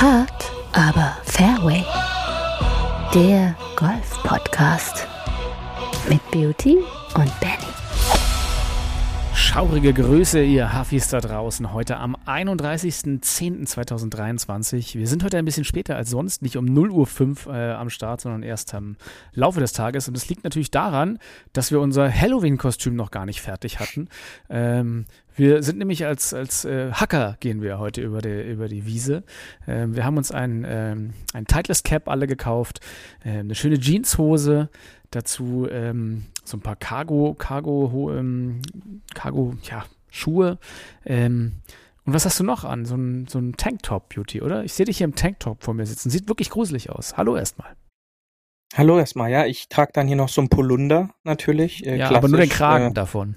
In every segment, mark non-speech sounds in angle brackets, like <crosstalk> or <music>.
Hard, aber Fairway. Der Golf-Podcast mit Beauty und Benny. Schaurige Grüße, ihr Hafis da draußen, heute am 31.10.2023. Wir sind heute ein bisschen später als sonst, nicht um 0.05 Uhr äh, am Start, sondern erst am Laufe des Tages. Und das liegt natürlich daran, dass wir unser Halloween-Kostüm noch gar nicht fertig hatten. Ähm, wir sind nämlich als, als äh, Hacker gehen wir heute über die, über die Wiese. Ähm, wir haben uns ein, ähm, ein Titleist Cap alle gekauft, äh, eine schöne Jeanshose, dazu ähm, so ein paar Cargo, Cargo, ähm, Cargo, ja, Schuhe. Ähm, und was hast du noch an? So ein, so ein Tanktop-Beauty, oder? Ich sehe dich hier im Tanktop vor mir sitzen. Sieht wirklich gruselig aus. Hallo erstmal. Hallo erstmal, ja. Ich trage dann hier noch so ein Polunder natürlich. Äh, ja, aber nur den Kragen äh, davon.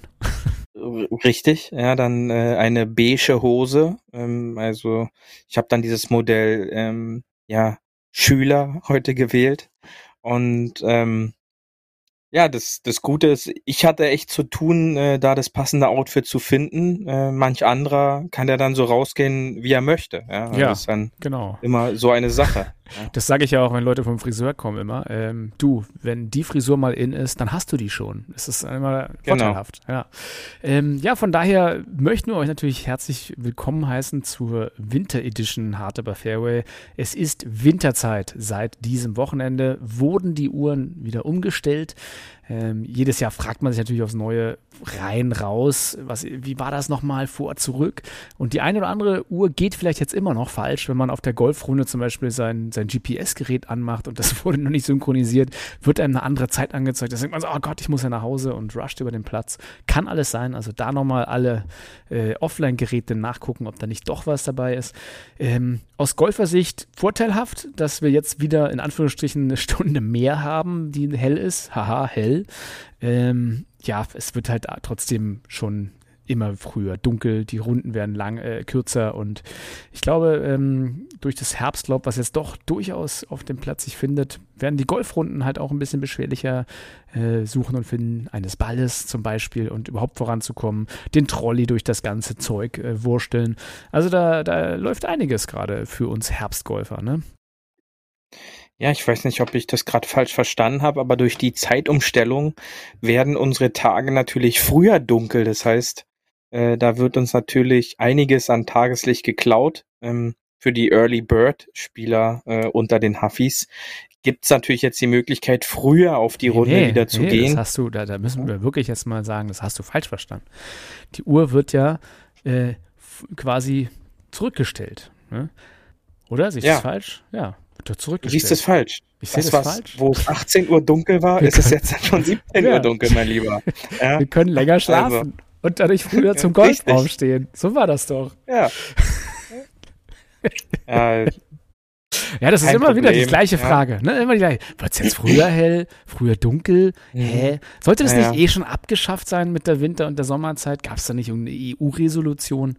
Richtig, ja, dann äh, eine beige Hose. Ähm, also ich habe dann dieses Modell ähm, ja Schüler heute gewählt und ähm, ja, das, das Gute ist, ich hatte echt zu tun, äh, da das passende Outfit zu finden. Äh, manch anderer kann ja dann so rausgehen, wie er möchte. Ja, ja das ist dann genau. immer so eine Sache. Das sage ich ja auch, wenn Leute vom Friseur kommen immer. Ähm, du, wenn die Frisur mal in ist, dann hast du die schon. Das ist immer genau. vorteilhaft. Ja. Ähm, ja, von daher möchten wir euch natürlich herzlich willkommen heißen zur Winter Edition Hard Aber Fairway. Es ist Winterzeit. Seit diesem Wochenende wurden die Uhren wieder umgestellt. Ähm, jedes Jahr fragt man sich natürlich aufs Neue rein, raus, was, wie war das nochmal vor, zurück? Und die eine oder andere Uhr geht vielleicht jetzt immer noch falsch, wenn man auf der Golfrunde zum Beispiel sein, sein GPS-Gerät anmacht und das <laughs> wurde noch nicht synchronisiert, wird einem eine andere Zeit angezeigt. Da denkt man so, oh Gott, ich muss ja nach Hause und rusht über den Platz. Kann alles sein, also da nochmal alle äh, Offline-Geräte nachgucken, ob da nicht doch was dabei ist. Ähm, aus Golfersicht vorteilhaft, dass wir jetzt wieder in Anführungsstrichen eine Stunde mehr haben, die hell ist. Haha, hell. Ähm, ja, es wird halt trotzdem schon immer früher dunkel, die Runden werden lang, äh, kürzer und ich glaube, ähm, durch das Herbstlaub, was jetzt doch durchaus auf dem Platz sich findet, werden die Golfrunden halt auch ein bisschen beschwerlicher äh, suchen und finden eines Balles zum Beispiel und überhaupt voranzukommen, den Trolley durch das ganze Zeug äh, wursteln. Also da, da läuft einiges gerade für uns Herbstgolfer, ne? Ja, ich weiß nicht, ob ich das gerade falsch verstanden habe, aber durch die Zeitumstellung werden unsere Tage natürlich früher dunkel. Das heißt, äh, da wird uns natürlich einiges an Tageslicht geklaut. Ähm, für die Early Bird Spieler äh, unter den Huffis gibt es natürlich jetzt die Möglichkeit, früher auf die Runde nee, wieder zu nee, gehen. Das hast du, da, da müssen wir wirklich jetzt mal sagen, das hast du falsch verstanden. Die Uhr wird ja äh, quasi zurückgestellt. Ne? Oder? Sehe ich ja. das falsch? Ja. Wird zurückgestellt. Siehst du es falsch? Ich sehe das falsch. Wo es 18 Uhr dunkel war, wir ist es jetzt schon 17 ja. Uhr dunkel, mein Lieber. <laughs> Ja? Wir können länger also. schlafen also. Und dadurch früher zum Golf aufstehen. So war das doch. Ja. <laughs> ja, ja, das ist immer Problem. wieder die gleiche Frage. Ne? Immer die gleiche. Wird es jetzt früher hell, früher dunkel? Mhm. Hä? Sollte das ja, nicht eh schon abgeschafft sein mit der Winter- und der Sommerzeit? Gab es da nicht irgendeine EU-Resolution?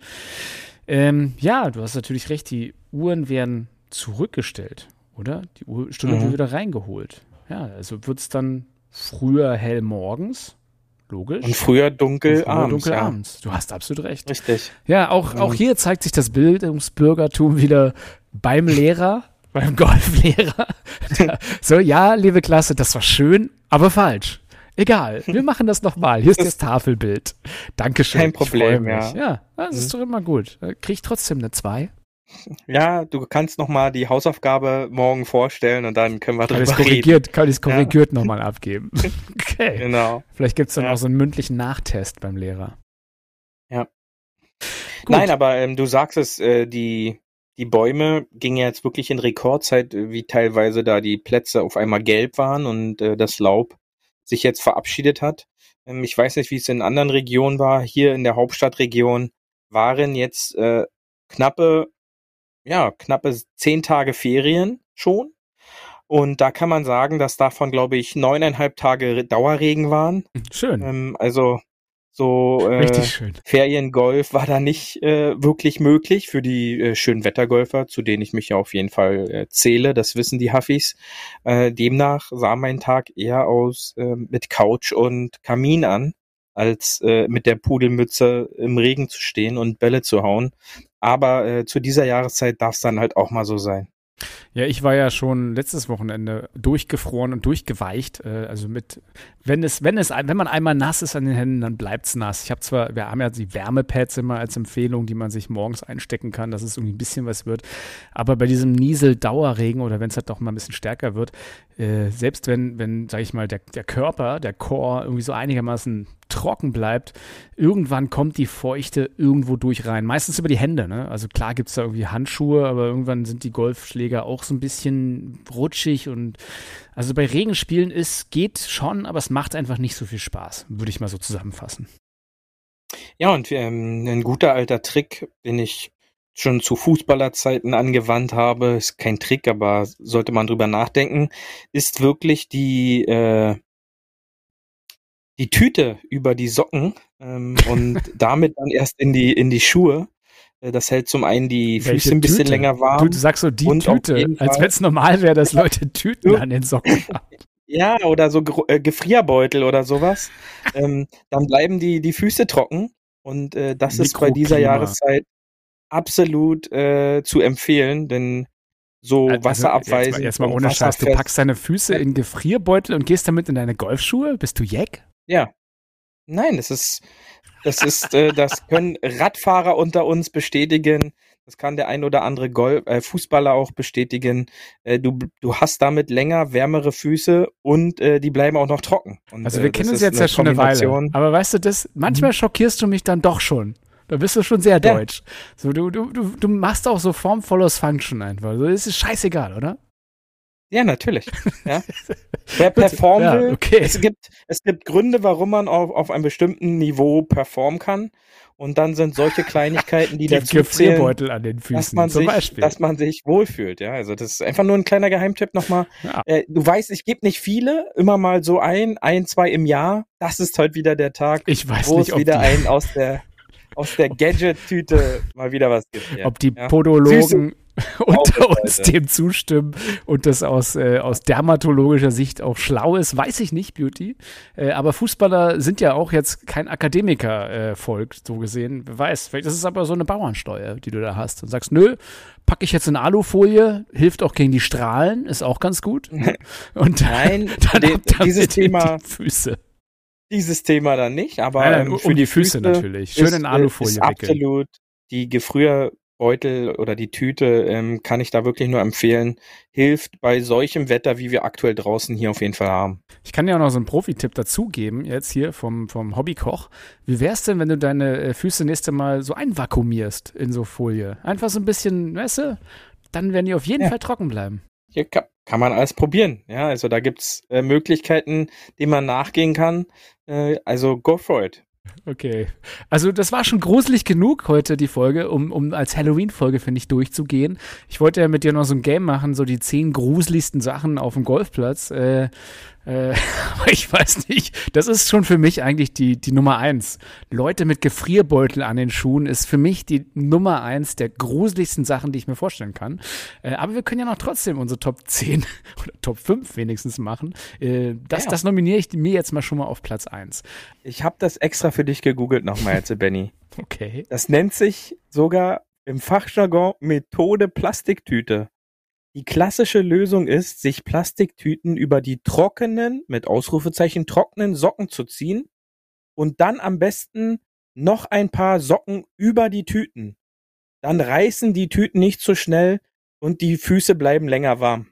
Ähm, ja, du hast natürlich recht, die Uhren werden zurückgestellt, oder? Die Uhrstunde mhm. wird wieder reingeholt. Ja, also wird es dann früher hell morgens, logisch. Und früher dunkel, und früher abends, dunkel ja. abends. Du hast absolut recht. Richtig. Ja, auch, mhm. auch hier zeigt sich das Bildungsbürgertum wieder beim Lehrer, <laughs> beim Golflehrer. <laughs> so, ja, liebe Klasse, das war schön, aber falsch. Egal, wir <laughs> machen das nochmal. Hier ist das, das Tafelbild. Dankeschön. Kein Problem, ja. Ja, das mhm. ist doch immer gut. Krieg ich trotzdem eine 2? Ja, du kannst noch mal die Hausaufgabe morgen vorstellen und dann können wir kann drüber korrigiert, reden. Kann ich es korrigiert ja. nochmal abgeben. <laughs> Okay. Genau. Vielleicht gibt es dann ja. auch so einen mündlichen Nachtest beim Lehrer. Ja. Gut. Nein, aber ähm, du sagst es, äh, die, die Bäume gingen jetzt wirklich in Rekordzeit, äh, wie teilweise da die Plätze auf einmal gelb waren und äh, das Laub sich jetzt verabschiedet hat. Ähm, ich weiß nicht, wie es in anderen Regionen war. Hier in der Hauptstadtregion waren jetzt äh, knappe ja, knappe zehn Tage Ferien schon. Und da kann man sagen, dass davon, glaube ich, neuneinhalb Tage Dauerregen waren. Schön. Ähm, also so äh, Feriengolf war da nicht äh, wirklich möglich für die äh, schönen Wettergolfer, zu denen ich mich ja auf jeden Fall äh, zähle. Das wissen die Huffis. Äh, demnach sah mein Tag eher aus äh, mit Couch und Kamin an. als äh, mit der Pudelmütze im Regen zu stehen und Bälle zu hauen. Aber äh, zu dieser Jahreszeit darf es dann halt auch mal so sein. Ja, ich war ja schon letztes Wochenende durchgefroren und durchgeweicht. Äh, also mit, wenn es, wenn es, wenn man einmal nass ist an den Händen, dann bleibt es nass. Ich habe zwar, wir haben ja die Wärmepads immer als Empfehlung, die man sich morgens einstecken kann, dass es irgendwie ein bisschen was wird. Aber bei diesem Niesel-Dauerregen oder wenn es halt doch mal ein bisschen stärker wird, äh, selbst wenn, wenn, sag ich mal, der, der Körper, der Core irgendwie so einigermaßen trocken bleibt, irgendwann kommt die Feuchte irgendwo durch rein. Meistens über die Hände, ne? Also klar gibt es da irgendwie Handschuhe, aber irgendwann sind die Golfschläger auch so ein bisschen rutschig und also bei Regenspielen ist, geht schon, aber es macht einfach nicht so viel Spaß, würde ich mal so zusammenfassen. Ja, und ähm, ein guter alter Trick, den ich schon zu Fußballerzeiten angewandt habe, ist kein Trick, aber sollte man drüber nachdenken, ist wirklich die äh, die Tüte über die Socken ähm, <laughs> und damit dann erst in die in die Schuhe. Äh, das hält zum einen die Füße Welche ein bisschen Tüte? länger warm. Du, sagst so die Tüte, als wenn es normal wäre, dass <laughs> Leute Tüten an den Socken haben. Ja, oder so äh, Gefrierbeutel oder sowas. <laughs> ähm, dann bleiben die, die Füße trocken. Und äh, das ist bei dieser Jahreszeit absolut äh, zu empfehlen, denn so also, wasserabweisend. Jetzt mal, jetzt mal ohne Scheiß, du packst deine Füße in Gefrierbeutel und gehst damit in deine Golfschuhe? Bist du Jack? Ja. Nein, das ist, das ist, äh, das können Radfahrer unter uns bestätigen. Das kann der ein oder andere Golf, äh, Fußballer auch bestätigen. Äh, du, du hast damit länger wärmere Füße und äh, die bleiben auch noch trocken. Und, also wir äh, kennen uns jetzt ja schon eine Weile. Aber weißt du, das manchmal mhm. schockierst du mich dann doch schon. Da bist du schon sehr deutsch. Ja. So, du, du, du, du machst auch so Form follows Function einfach. So, das ist scheißegal, oder? Ja, natürlich. <laughs> Ja. Wer performen will, ja, okay. es, gibt, es gibt Gründe, warum man auf, auf einem bestimmten Niveau performen kann. Und dann sind solche <laughs> Kleinigkeiten, die, die dazu zählen, an den Füßen, dass man, zum sich, Beispiel. dass man sich wohlfühlt. Ja, also das ist einfach nur ein kleiner Geheimtipp nochmal. Ja. Äh, du weißt, ich gebe nicht viele, immer mal so ein, ein, zwei im Jahr. Das ist heute wieder der Tag, ich weiß wo nicht, es wieder einen aus der aus der Gadget-Tüte <laughs> mal wieder was gibt. Ja. Ob die? Podologen <laughs> unter uns dem zustimmen und das aus, äh, aus dermatologischer Sicht auch schlau ist, weiß ich nicht, Beauty. Äh, aber Fußballer sind ja auch jetzt kein Akademiker-Volk, äh, so gesehen. Wer weiß, vielleicht ist es aber so eine Bauernsteuer, die du da hast und sagst, nö, packe ich jetzt in Alufolie, hilft auch gegen die Strahlen, ist auch ganz gut. <laughs> Und Nein, <laughs> dann, dann dieses Thema Füße dieses Thema dann nicht, aber nein, nein, für um die Füße, Füße natürlich. Schön in Alufolie ist wickeln. Absolut. Die Gefrierbeutel oder die Tüte ähm, kann ich da wirklich nur empfehlen. Hilft bei solchem Wetter, wie wir aktuell draußen hier auf jeden Fall haben. Ich kann dir auch noch so einen Profi-Tipp dazugeben, jetzt hier vom, vom Hobbykoch. Wie wär's denn, wenn du deine äh, Füße nächste Mal so einvakuumierst in so Folie? Einfach so ein bisschen, weißt du, dann werden die auf jeden ja. Fall trocken bleiben. Hier kann, kann man alles probieren. Ja, also da gibt's äh, Möglichkeiten, denen man nachgehen kann. Äh, also go for it. Okay. Also das war schon gruselig genug heute, die Folge, um, um als Halloween-Folge, finde ich, durchzugehen. Ich wollte ja mit dir noch so ein Game machen, so die zehn gruseligsten Sachen auf dem Golfplatz. Äh, äh, <laughs> aber ich weiß nicht, das ist schon für mich eigentlich die, die Nummer eins. Leute mit Gefrierbeutel an den Schuhen ist für mich die Nummer eins der gruseligsten Sachen, die ich mir vorstellen kann. Äh, aber wir können ja noch trotzdem unsere Top 10 <laughs> oder Top 5 wenigstens machen. Äh, das, ja. das nominiere ich mir jetzt mal schon mal auf Platz eins. Ich habe das extra für dich gegoogelt nochmal jetzt, <laughs> Benny. Okay. Das nennt sich sogar im Fachjargon Methode Plastiktüte. Die klassische Lösung ist, sich Plastiktüten über die trockenen, mit Ausrufezeichen trockenen Socken zu ziehen und dann am besten noch ein paar Socken über die Tüten. Dann reißen die Tüten nicht so schnell und die Füße bleiben länger warm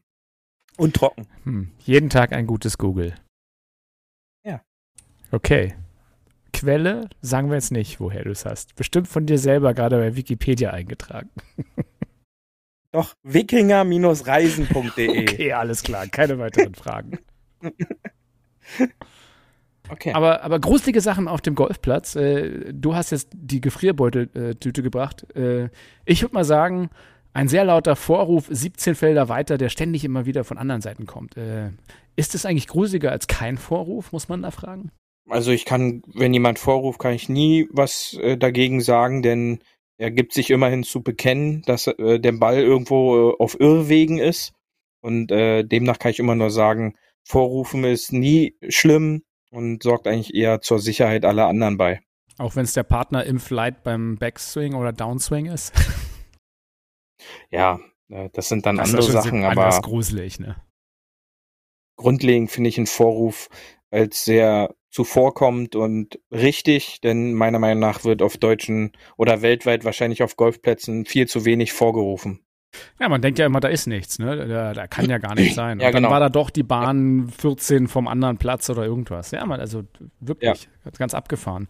und trocken. Hm. Jeden Tag ein gutes Google. Ja. Okay. Quelle sagen wir jetzt nicht, woher du es hast. Bestimmt von dir selber gerade bei Wikipedia eingetragen. <laughs> Doch, wikinger-reisen.de. Okay, alles klar. Keine weiteren Fragen. okay. Aber, aber gruselige Sachen auf dem Golfplatz. Äh, du hast jetzt die Gefrierbeuteltüte gebracht. Äh, ich würde mal sagen, ein sehr lauter Vorruf, 17 Felder weiter, der ständig immer wieder von anderen Seiten kommt. Äh, ist es eigentlich gruseliger als kein Vorruf, muss man da fragen? Also ich kann, wenn jemand vorruft, kann ich nie was dagegen sagen, denn er gibt sich immerhin zu bekennen, dass äh, der Ball irgendwo äh, auf Irrwegen ist. Und äh, demnach kann ich immer nur sagen, Vorrufen ist nie schlimm. und sorgt eigentlich eher zur Sicherheit aller anderen bei. Auch wenn es der Partner im Flight beim Backswing oder Downswing ist. <laughs> ja, äh, das sind dann das andere Sachen, aber. Das ist gruselig, ne? Grundlegend finde ich einen Vorruf als sehr zuvorkommend und richtig, denn meiner Meinung nach wird auf deutschen oder weltweit wahrscheinlich auf Golfplätzen viel zu wenig vorgerufen. Ja, man denkt ja immer, da ist nichts, ne? Da, da kann ja gar nichts <clears throat> sein. Und ja, dann genau. war da doch die Bahn 14 vom anderen Platz oder irgendwas. Ja, man, also wirklich ja. ganz abgefahren.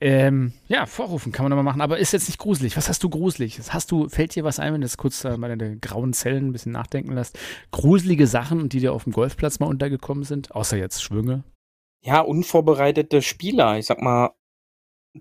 Ähm, ja, vorrufen kann man immer machen, aber ist jetzt nicht gruselig. Was hast du gruselig? Hast du, fällt dir was ein, wenn du das kurz äh, mal deine grauen Zellen ein bisschen nachdenken lässt? Gruselige Sachen, die dir auf dem Golfplatz mal untergekommen sind, außer jetzt Schwünge? Ja, unvorbereitete Spieler. Ich sag mal,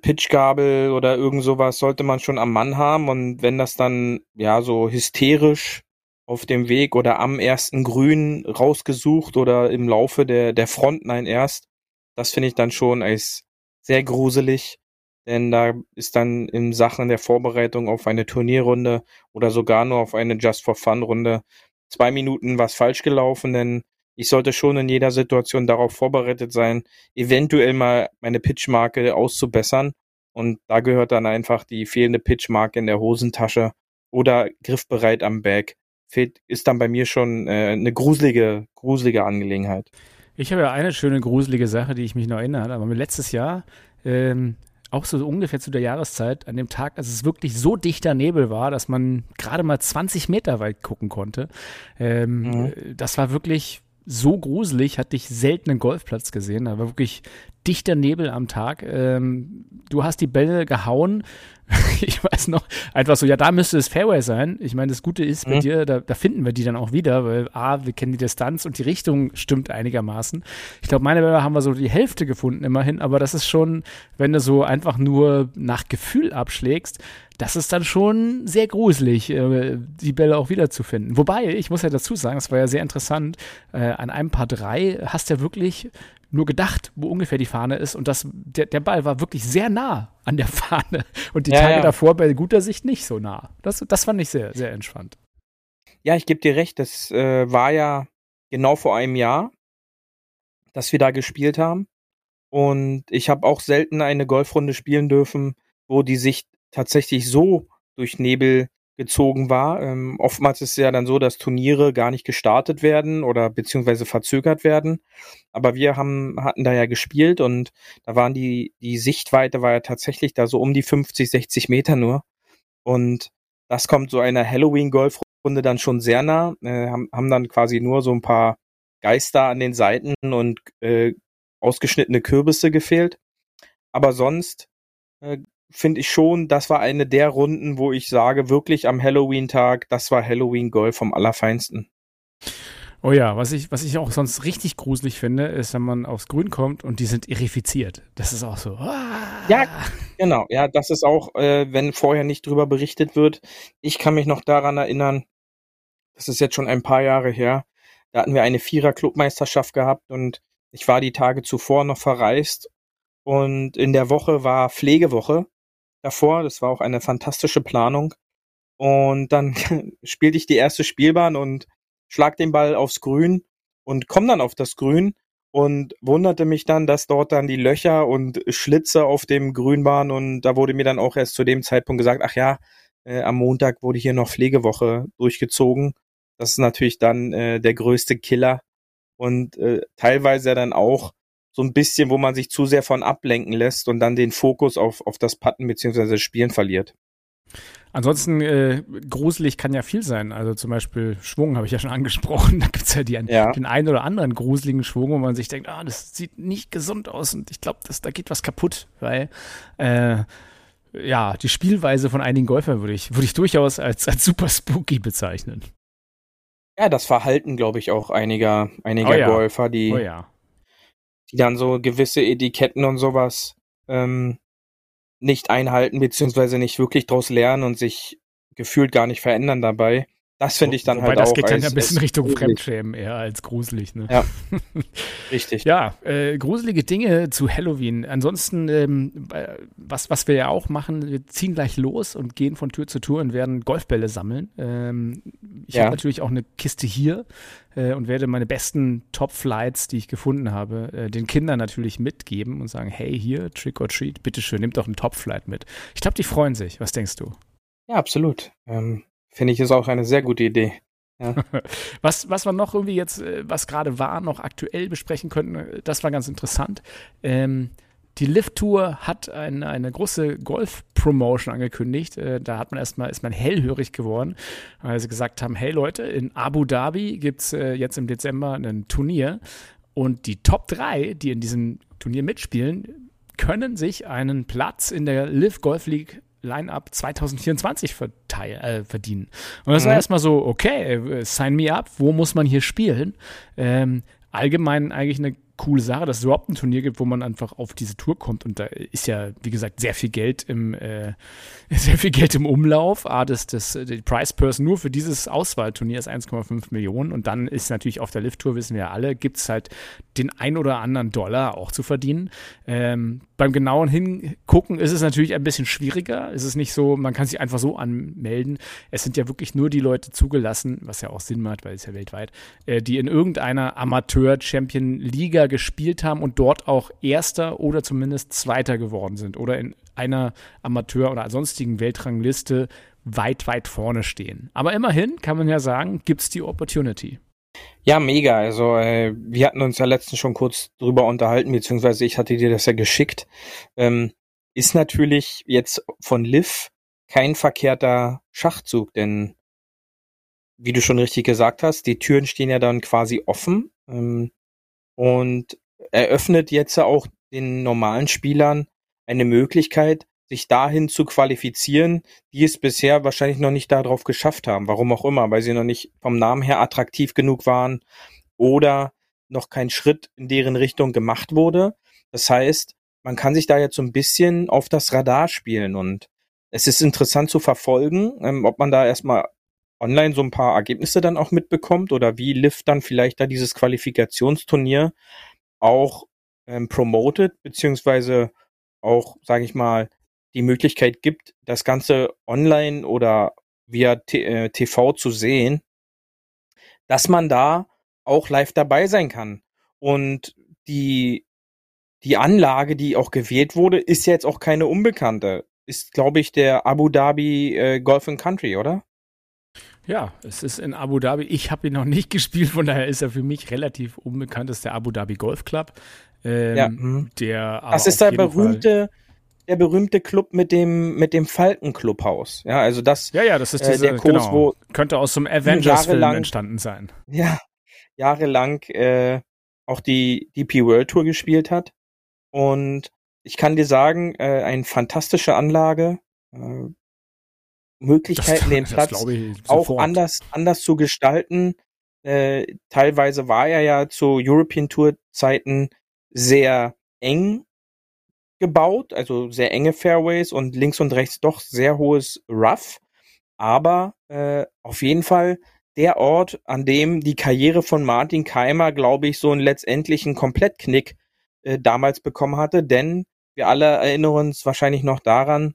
Pitchgabel oder irgend sowas sollte man schon am Mann haben. Und wenn das dann ja so hysterisch auf dem Weg oder am ersten Grün rausgesucht oder im Laufe der der Frontline erst, das finde ich dann schon als sehr gruselig, denn da ist dann in Sachen der Vorbereitung auf eine Turnierrunde oder sogar nur auf eine Just for Fun Runde zwei Minuten was falsch gelaufen, denn ich sollte schon in jeder Situation darauf vorbereitet sein, eventuell mal meine Pitchmarke auszubessern. Und da gehört dann einfach die fehlende Pitchmarke in der Hosentasche oder griffbereit am Bag. Fehlt, ist dann bei mir schon äh, eine gruselige, gruselige Angelegenheit. Ich habe ja eine schöne gruselige Sache, die ich mich noch erinnere. Aber letztes Jahr, ähm, auch so ungefähr zu der Jahreszeit, an dem Tag, als es wirklich so dichter Nebel war, dass man gerade mal 20 Meter weit gucken konnte. Ähm, mhm. Das war wirklich so gruselig hatte ich selten einen Golfplatz gesehen. Da war wirklich dichter Nebel am Tag. Ähm, du hast die Bälle gehauen. <laughs> ich weiß noch, einfach so, ja, da müsste es Fairway sein. Ich meine, das Gute ist bei mhm. dir, da, da, finden wir die dann auch wieder, weil A, wir kennen die Distanz und die Richtung stimmt einigermaßen. Ich glaube, meine Bälle haben wir so die Hälfte gefunden immerhin, aber das ist schon, wenn du so einfach nur nach Gefühl abschlägst, das ist dann schon sehr gruselig, äh, die Bälle auch wiederzufinden. Wobei, ich muss ja dazu sagen, es war ja sehr interessant, äh, an einem Paar drei hast du ja wirklich nur gedacht, wo ungefähr die Fahne ist und das, der, der Ball war wirklich sehr nah an der <laughs> Fahne und die ja, Tage ja. davor bei guter Sicht nicht so nah. Das, das fand ich sehr, sehr entspannt. Ja, ich gebe dir recht, das äh, war ja genau vor einem Jahr, dass wir da gespielt haben und ich habe auch selten eine Golfrunde spielen dürfen, wo die Sicht tatsächlich so durch Nebel gezogen war. Ähm, oftmals ist es ja dann so, dass Turniere gar nicht gestartet werden oder beziehungsweise verzögert werden. Aber wir haben, hatten da ja gespielt und da waren die, die Sichtweite war ja tatsächlich da so um die 50, 60 Meter nur. Und das kommt so einer Halloween-Golfrunde dann schon sehr nah. Äh, haben, haben dann quasi nur so ein paar Geister an den Seiten und äh, ausgeschnittene Kürbisse gefehlt. Aber sonst äh, finde ich schon, das war eine der Runden, wo ich sage, wirklich am Halloween-Tag, das war Halloween-Golf vom Allerfeinsten. Oh ja, was ich, was ich auch sonst richtig gruselig finde, ist, wenn man aufs Grün kommt und die sind irrifiziert. Das ist auch so. Ah. Ja, genau. Ja, das ist auch, äh, wenn vorher nicht drüber berichtet wird. Ich kann mich noch daran erinnern, das ist jetzt schon ein paar Jahre her. Da hatten wir eine Vierer-Clubmeisterschaft gehabt und ich war die Tage zuvor noch verreist und in der Woche war Pflegewoche davor. Das war auch eine fantastische Planung. Und dann <laughs> spielte ich die erste Spielbahn und schlag den Ball aufs Grün und komme dann auf das Grün und wunderte mich dann, dass dort dann die Löcher und Schlitze auf dem Grün waren und da wurde mir dann auch erst zu dem Zeitpunkt gesagt, ach ja, äh, am Montag wurde hier noch Pflegewoche durchgezogen. Das ist natürlich dann äh, der größte Killer und äh, teilweise dann auch so ein bisschen, wo man sich zu sehr von ablenken lässt und dann den Fokus auf, auf das Patten bzw. Spielen verliert. Ansonsten äh, gruselig kann ja viel sein. Also zum Beispiel Schwung habe ich ja schon <laughs> angesprochen. Da gibt es ja, die, ja. den einen oder anderen gruseligen Schwung, wo man sich denkt, ah, das sieht nicht gesund aus und ich glaube, da geht was kaputt, weil äh, ja, die Spielweise von einigen Golfern würde ich, würde ich durchaus als, als super spooky bezeichnen. Ja, das Verhalten, glaube ich, auch einiger, einiger oh ja. Golfer, die oh ja die dann so gewisse Etiketten und sowas ähm, nicht einhalten, beziehungsweise nicht wirklich draus lernen und sich gefühlt gar nicht verändern dabei. Das finde ich dann Wobei halt das auch. geht dann als, ja ein bisschen Richtung gruselig. Fremdschämen eher als gruselig. Ne? Ja, <laughs> richtig. Ja, äh, gruselige Dinge zu Halloween. Ansonsten, ähm, äh, was, was wir ja auch machen, wir ziehen gleich los und gehen von Tür zu Tür und werden Golfbälle sammeln. Ähm, ich Ja. habe natürlich auch eine Kiste hier äh, und werde meine besten Top-Flights, die ich gefunden habe, äh, den Kindern natürlich mitgeben und sagen, hey, hier, Trick or Treat, bitteschön, nimm doch einen Top-Flight mit. Ich glaube, die freuen sich. Was denkst du? Ja, absolut. Ähm, finde ich ist auch eine sehr gute Idee. <laughs> Was, was wir noch irgendwie jetzt, äh, was gerade war, noch aktuell besprechen könnten, äh, das war ganz interessant. Ähm, die Lift Tour hat eine, eine große Golf-Promotion angekündigt. Äh, da hat man erstmal, ist man hellhörig geworden, weil sie gesagt haben, hey Leute, in Abu Dhabi gibt es äh, jetzt im Dezember ein Turnier und die Top 3, die in diesem Turnier mitspielen, können sich einen Platz in der Live Golf League Line-Up 2024 verteil, äh, verdienen. Und das war Mhm. erstmal so, okay, äh, sign me up, wo muss man hier spielen? Ähm, allgemein eigentlich eine coole Sache, dass es überhaupt ein Turnier gibt, wo man einfach auf diese Tour kommt. Und da ist ja, wie gesagt, sehr viel Geld im, äh, <laughs> sehr viel Geld im Umlauf. Ah, das, das, die Price Person nur für dieses Auswahlturnier ist 1,5 Millionen. Und dann ist natürlich auf der Lift-Tour, wissen wir ja alle, gibt es halt den ein oder anderen Dollar auch zu verdienen. Ähm, beim genauen Hingucken ist es natürlich ein bisschen schwieriger. Es ist nicht so, man kann sich einfach so anmelden. Es sind ja wirklich nur die Leute zugelassen, was ja auch Sinn macht, weil es ja weltweit, äh, die in irgendeiner Amateur-Champion-Liga gespielt haben und dort auch Erster oder zumindest Zweiter geworden sind oder in einer Amateur- oder sonstigen Weltrangliste weit, weit vorne stehen. Aber immerhin kann man ja sagen, gibt es die Opportunity. Ja, mega. Also äh, wir hatten uns ja letztens schon kurz drüber unterhalten, beziehungsweise ich hatte dir das ja geschickt. Ähm, ist natürlich jetzt von Liv kein verkehrter Schachzug, denn wie du schon richtig gesagt hast, die Türen stehen ja dann quasi offen ähm, und eröffnet jetzt auch den normalen Spielern eine Möglichkeit, sich dahin zu qualifizieren, die es bisher wahrscheinlich noch nicht darauf geschafft haben. Warum auch immer, weil sie noch nicht vom Namen her attraktiv genug waren oder noch kein Schritt in deren Richtung gemacht wurde. Das heißt, man kann sich da jetzt so ein bisschen auf das Radar spielen und es ist interessant zu verfolgen, ähm, ob man da erstmal online so ein paar Ergebnisse dann auch mitbekommt oder wie Liv dann vielleicht da dieses Qualifikationsturnier auch ähm, promotet, beziehungsweise auch, sage ich mal, die Möglichkeit gibt, das Ganze online oder via äh, TV zu sehen, dass man da auch live dabei sein kann. Und die, die Anlage, die auch gewählt wurde, ist jetzt auch keine unbekannte. Ist, glaube ich, der Abu Dhabi äh, Golf and Country, oder? Ja, es ist in Abu Dhabi. Ich habe ihn noch nicht <laughs> gespielt, von daher ist er für mich relativ unbekannt. Das ist der Abu Dhabi Golf Club. Ähm, Ja, mhm. Der Das ist der Fall- berühmte, der berühmte Club mit dem, mit dem Falken-Clubhaus. Ja, also das, Ja, ja, das ist äh, diese, der Kurs, genau, wo- könnte aus so einem Avengers-Film Jahrelang- entstanden sein. <laughs> ja, jahrelang äh, auch die DP World Tour gespielt hat. Und ich kann dir sagen, äh, eine fantastische Anlage, äh, Möglichkeiten, den Platz auch anders, anders zu gestalten. Äh, teilweise war er ja zu European Tour Zeiten sehr eng gebaut, also sehr enge Fairways und links und rechts doch sehr hohes Rough. Aber äh, auf jeden Fall der Ort, an dem die Karriere von Martin Keimer, glaube ich, so einen letztendlichen Komplettknick äh, damals bekommen hatte. Denn wir alle erinnern uns wahrscheinlich noch daran,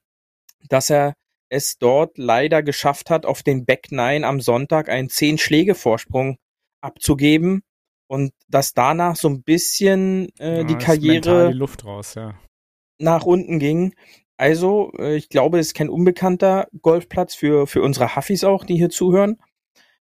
dass er es dort leider geschafft hat, auf den Back Nine am Sonntag einen zehn Schläge Vorsprung abzugeben und dass danach so ein bisschen äh, Ja, die Karriere die Luft raus, ja. nach unten ging. Also, äh, ich glaube, es ist kein unbekannter Golfplatz für, für unsere Huffis auch, die hier zuhören.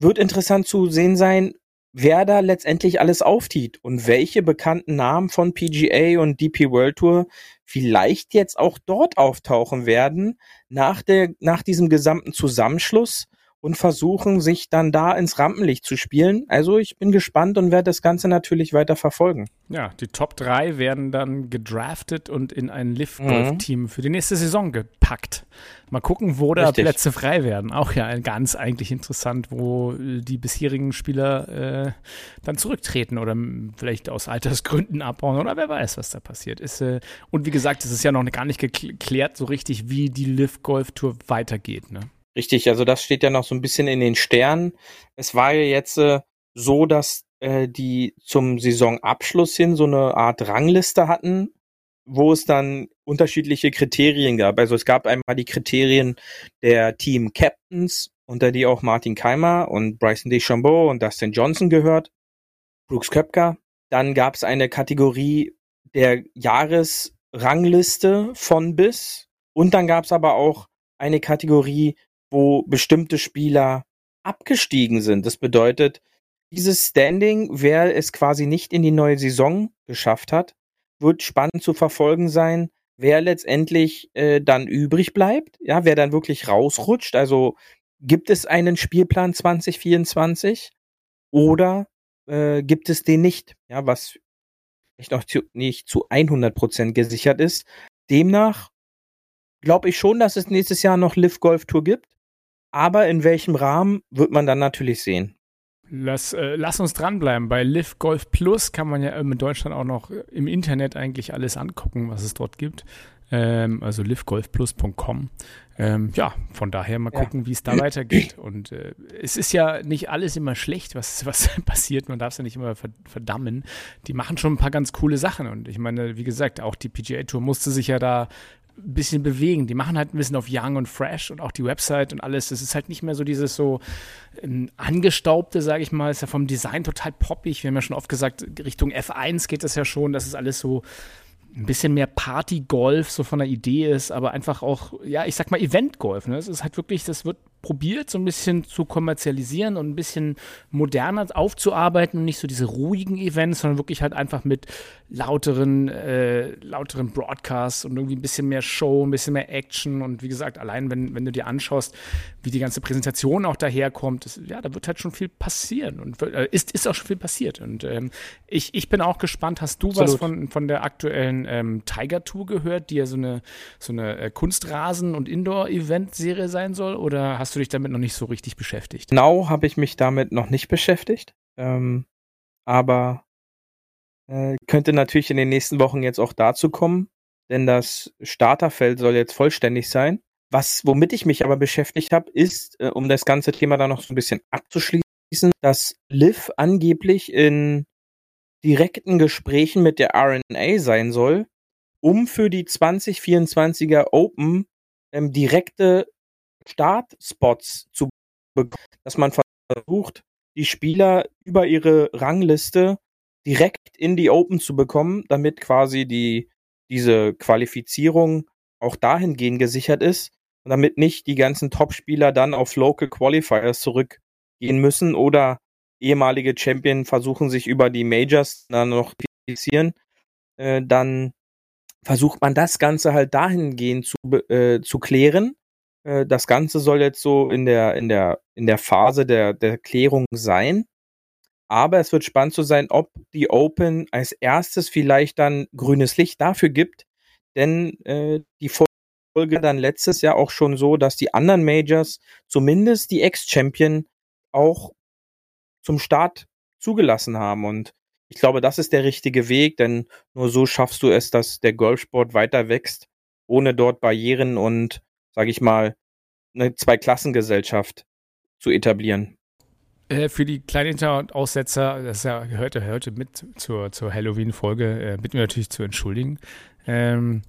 Wird interessant zu sehen sein, wer da letztendlich alles auftiet und welche bekannten Namen von PGA und DP World Tour vielleicht jetzt auch dort auftauchen werden nach der, nach diesem gesamten Zusammenschluss und versuchen, sich dann da ins Rampenlicht zu spielen. Also ich bin gespannt und werde das Ganze natürlich weiter verfolgen. Ja, die Top 3 werden dann gedraftet und in ein Mhm. Lift-Golf-Team für die nächste Saison gepackt. Mal gucken, wo da Richtig. Plätze frei werden. Auch ja ganz eigentlich interessant, wo äh, die bisherigen Spieler äh, dann zurücktreten oder vielleicht aus Altersgründen abbauen oder wer weiß, was da passiert ist. Äh, und wie gesagt, es ist ja noch gar nicht geklärt so richtig, wie die Lift-Golf-Tour weitergeht. Ne? Richtig, also das steht ja noch so ein bisschen in den Sternen. Es war ja jetzt äh, so, dass äh, die zum Saisonabschluss hin so eine Art Rangliste hatten, wo es dann unterschiedliche Kriterien gab. Also es gab einmal die Kriterien der Team Captains, unter die auch Martin Keimer und Bryson DeChambeau und Dustin Johnson gehört, Brooks Köpker. Dann gab es eine Kategorie der Jahresrangliste von bis und dann gab es aber auch eine Kategorie, wo bestimmte Spieler abgestiegen sind. Das bedeutet, dieses Standing, wer es quasi nicht in die neue Saison geschafft hat, wird spannend zu verfolgen sein, wer letztendlich äh, dann übrig bleibt, ja, wer dann wirklich rausrutscht. Also gibt es einen Spielplan 2024 oder äh, gibt es den nicht, ja, was vielleicht noch zu, nicht zu 100 Prozent gesichert ist. Demnach glaube ich schon, dass es nächstes Jahr noch Live Golf Tour gibt. Aber in welchem Rahmen wird man dann natürlich sehen. Lass, äh, lass uns dranbleiben. Bei Live Golf Plus kann man ja in Deutschland auch noch im Internet eigentlich alles angucken, was es dort gibt. Ähm, also livegolfplus.com. Ähm, ja, von daher mal gucken, ja. wie es da weitergeht. Und äh, es ist ja nicht alles immer schlecht, was, <laughs> was passiert. Man darf es ja nicht immer verdammen. Die machen schon ein paar ganz coole Sachen. Und ich meine, wie gesagt, auch die PGA Tour musste sich ja da ein bisschen bewegen. Die machen halt ein bisschen auf Young und Fresh und auch die Website und alles. Es ist halt nicht mehr so dieses so ähm, angestaubte, sage ich mal. Ist ja vom Design total poppig. Wir haben ja schon oft gesagt, Richtung F1 geht das ja schon. Das ist alles so ein bisschen mehr Party-Golf so von der Idee ist, aber einfach auch, ja, ich sag mal Event-Golf. Ne? Das ist halt wirklich, das wird probiert, so ein bisschen zu kommerzialisieren und ein bisschen moderner aufzuarbeiten und nicht so diese ruhigen Events, sondern wirklich halt einfach mit lauteren, äh, lauteren Broadcasts und irgendwie ein bisschen mehr Show, ein bisschen mehr Action. Und wie gesagt, allein wenn, wenn du dir anschaust, wie die ganze Präsentation auch daherkommt, das, ja, da wird halt schon viel passieren und äh, ist, ist auch schon viel passiert. Und ähm, ich, ich bin auch gespannt, hast du Absolut. was von, von der aktuellen ähm, Tiger Tour gehört, die ja so eine, so eine äh, Kunstrasen- und Indoor-Event-Serie sein soll? Oder hast hast du dich damit noch nicht so richtig beschäftigt? Genau habe ich mich damit noch nicht beschäftigt. Ähm, aber äh, könnte natürlich in den nächsten Wochen jetzt auch dazu kommen, denn das Starterfeld soll jetzt vollständig sein. Was, womit ich mich aber beschäftigt habe, ist, äh, um das ganze Thema dann noch so ein bisschen abzuschließen, dass Liv angeblich in direkten Gesprächen mit der RNA sein soll, um für die 2024er Open ähm, direkte Startspots zu bekommen, dass man versucht, die Spieler über ihre Rangliste direkt in die Open zu bekommen, damit quasi die, diese Qualifizierung auch dahingehend gesichert ist und damit nicht die ganzen Top-Spieler dann auf Local Qualifiers zurückgehen müssen oder ehemalige Champion versuchen sich über die Majors dann noch qualifizieren, äh, dann versucht man das Ganze halt dahingehend zu, äh, zu klären, äh, das Ganze soll jetzt so in der, in der, in der Phase der, der Klärung sein. Aber es wird spannend zu sein, ob die Open als erstes vielleicht dann grünes Licht dafür gibt. Denn äh, die Folge dann letztes Jahr auch schon so, dass die anderen Majors, zumindest die Ex-Champion, auch zum Start zugelassen haben. Und ich glaube, das ist der richtige Weg, denn nur so schaffst du es, dass der Golfsport weiter wächst, ohne dort Barrieren und sage ich mal, eine Zweiklassengesellschaft zu etablieren. Äh, für die Kleinen-Aussetzer, das ja, gehört heute mit zur, zur Halloween-Folge, äh, bitten wir natürlich zu entschuldigen. Ähm,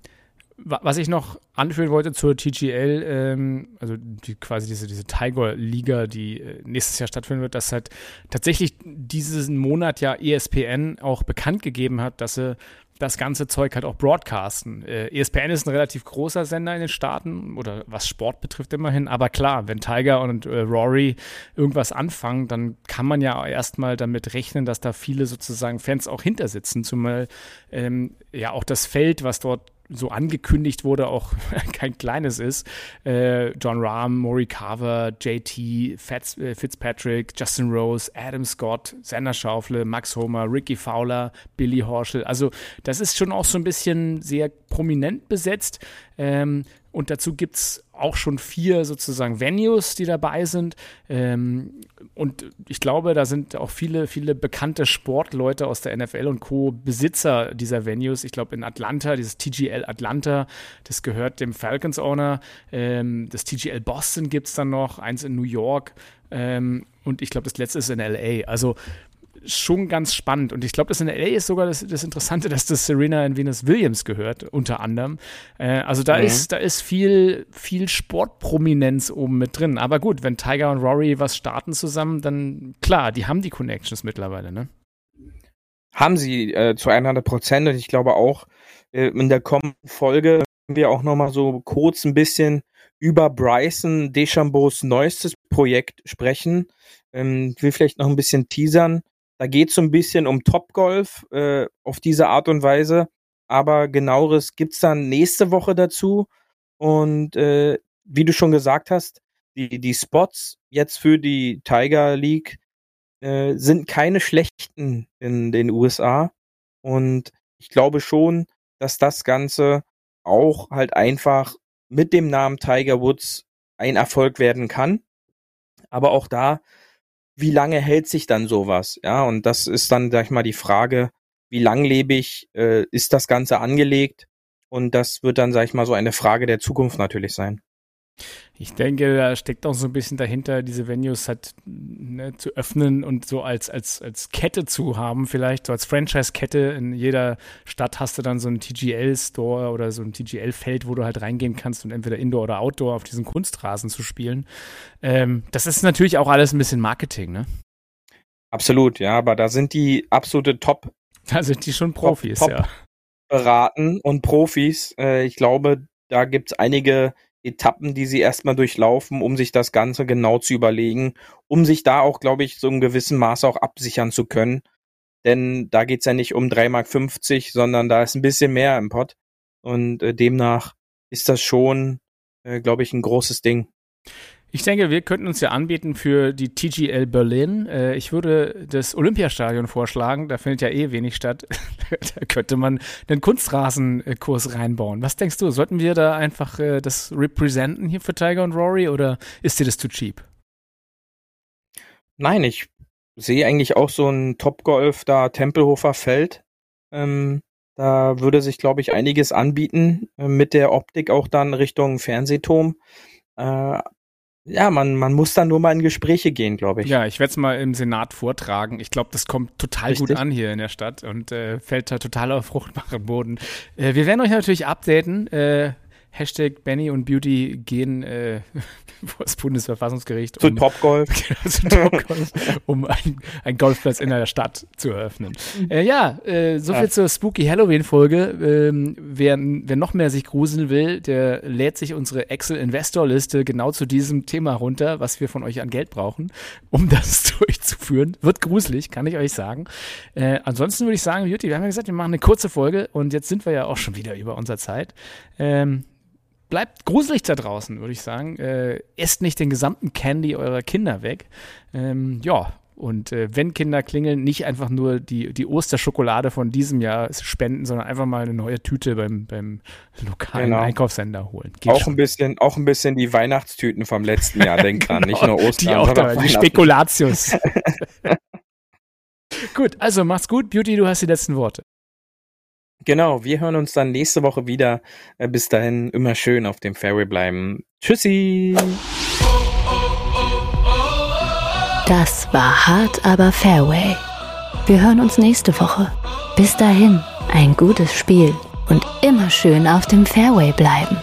was ich noch anführen wollte zur TGL, ähm, also die, quasi diese, diese Tiger-Liga, die äh, nächstes Jahr stattfinden wird, dass halt tatsächlich diesen Monat ja ESPN auch bekannt gegeben hat, dass sie das ganze Zeug halt auch broadcasten. Äh, ESPN ist ein relativ großer Sender in den Staaten oder was Sport betrifft immerhin, aber klar, wenn Tiger und äh, Rory irgendwas anfangen, dann kann man ja erstmal damit rechnen, dass da viele sozusagen Fans auch hinter sitzen, zumal ähm, ja auch das Feld, was dort so angekündigt wurde, auch <laughs> kein kleines ist. Äh, John Rahm, Maury Carver, JT, Fitz, äh, Fitzpatrick, Justin Rose, Adam Scott, Sander Schaufle, Max Homer, Ricky Fowler, Billy Horschel. Also das ist schon auch so ein bisschen sehr prominent besetzt. Ähm, und dazu gibt es auch schon vier sozusagen Venues, die dabei sind. Ähm, und ich glaube, da sind auch viele, viele bekannte Sportleute aus der NFL und Co. Besitzer dieser Venues. Ich glaube, in Atlanta, dieses TGL Atlanta, das gehört dem Falcons Owner. Ähm, das TGL Boston gibt es dann noch, eins in New York. Ähm, und ich glaube, das letzte ist in LA. Also schon ganz spannend. Und ich glaube, das in LA ist sogar das, das, Interessante, <laughs> dass das Serena in Venus Williams gehört, unter anderem. Äh, also da mhm. ist, da ist viel, viel Sportprominenz oben mit drin. Aber gut, wenn Tiger und Rory was starten zusammen, dann klar, die haben die Connections mittlerweile, ne? Haben sie äh, zu 100 Prozent. Und ich glaube auch, äh, in der kommenden Folge werden wir auch nochmal so kurz ein bisschen über Bryson DeChambeaus neuestes Projekt sprechen. Ähm, will vielleicht noch ein bisschen teasern. Da geht es so ein bisschen um Topgolf äh, auf diese Art und Weise. Aber genaueres gibt es dann nächste Woche dazu. Und äh, wie du schon gesagt hast, die, die Spots jetzt für die Tiger League äh, sind keine schlechten in den USA. Und ich glaube schon, dass das Ganze auch halt einfach mit dem Namen Tiger Woods ein Erfolg werden kann. Aber auch da wie lange hält sich dann sowas? Ja, und das ist dann, sag ich mal, die Frage, wie langlebig äh, ist das Ganze angelegt? Und das wird dann, sag ich mal, so eine Frage der Zukunft natürlich sein. Ich denke, da steckt auch so ein bisschen dahinter, diese Venues halt ne, zu öffnen und so als, als, als Kette zu haben, vielleicht so als Franchise-Kette. In jeder Stadt hast du dann so einen TGL-Store oder so ein TGL-Feld, wo du halt reingehen kannst und entweder Indoor oder Outdoor auf diesen Kunstrasen zu spielen. Ähm, das ist natürlich auch alles ein bisschen Marketing, ne? Absolut, ja, aber da sind die absolute Top. Da sind die schon Profis, top, top ja. Beraten und Profis. Äh, ich glaube, da gibt es einige Etappen, die sie erstmal durchlaufen, um sich das Ganze genau zu überlegen, um sich da auch, glaube ich, so im gewissen Maße auch absichern zu können. Denn da geht's ja nicht um 3,50 Mark, sondern da ist ein bisschen mehr im Pott. Und äh, demnach ist das schon, äh, glaube ich, ein großes Ding. Ich denke, wir könnten uns ja anbieten für die TGL Berlin. Äh, ich würde das Olympiastadion vorschlagen. Da findet ja eh wenig statt. <laughs> da könnte man einen Kunstrasenkurs reinbauen. Was denkst du? Sollten wir da einfach äh, das representen hier für Tiger und Rory oder ist dir das zu cheap? Nein, ich sehe eigentlich auch so ein Topgolf da Tempelhofer Feld. Ähm, da würde sich, glaube ich, einiges anbieten äh, mit der Optik auch dann Richtung Fernsehturm. Äh, ja, man, man muss dann nur mal in Gespräche gehen, glaube ich. Ja, ich werde es mal im Senat vortragen. Ich glaube, das kommt total Richtig. gut an hier in der Stadt und äh, fällt da total auf fruchtbaren Boden. Äh, wir werden euch natürlich updaten. Äh, Hashtag Benny und Beauty gehen äh, <laughs> vor das Bundesverfassungsgericht. Zu um, Topgolf. <laughs> zu Topgolf, um einen Golfplatz in der Stadt zu eröffnen. Äh, ja, äh, soviel ja. zur Spooky Halloween-Folge. Ähm, wer, wer noch mehr sich gruseln will, der lädt sich unsere Excel-Investor-Liste genau zu diesem Thema runter, was wir von euch an Geld brauchen, um <laughs> das durchzuführen. Wird gruselig, kann ich euch sagen. Äh, ansonsten würde ich sagen, Beauty, wir haben ja gesagt, wir machen eine kurze Folge und jetzt sind wir ja auch schon wieder über unserer Zeit. Ähm, bleibt gruselig da draußen, würde ich sagen. Äh, esst nicht den gesamten Candy eurer Kinder weg. Ähm, ja, und äh, wenn Kinder klingeln, nicht einfach nur die, die Osterschokolade von diesem Jahr spenden, sondern einfach mal eine neue Tüte beim, beim lokalen genau. Einkaufssender holen. Geht auch ein bisschen, auch ein bisschen die Weihnachtstüten vom letzten Jahr, <laughs> denk dran, nicht nur Ostern. Die auch da, die Spekulatius. <laughs> gut, also macht's gut. Beauty, du hast die letzten Worte. Genau, wir hören uns dann nächste Woche wieder. Äh, bis dahin immer schön auf dem Fairway bleiben. Tschüssi! Das war hart, aber Fairway. Wir hören uns nächste Woche. Bis dahin, ein gutes Spiel und immer schön auf dem Fairway bleiben.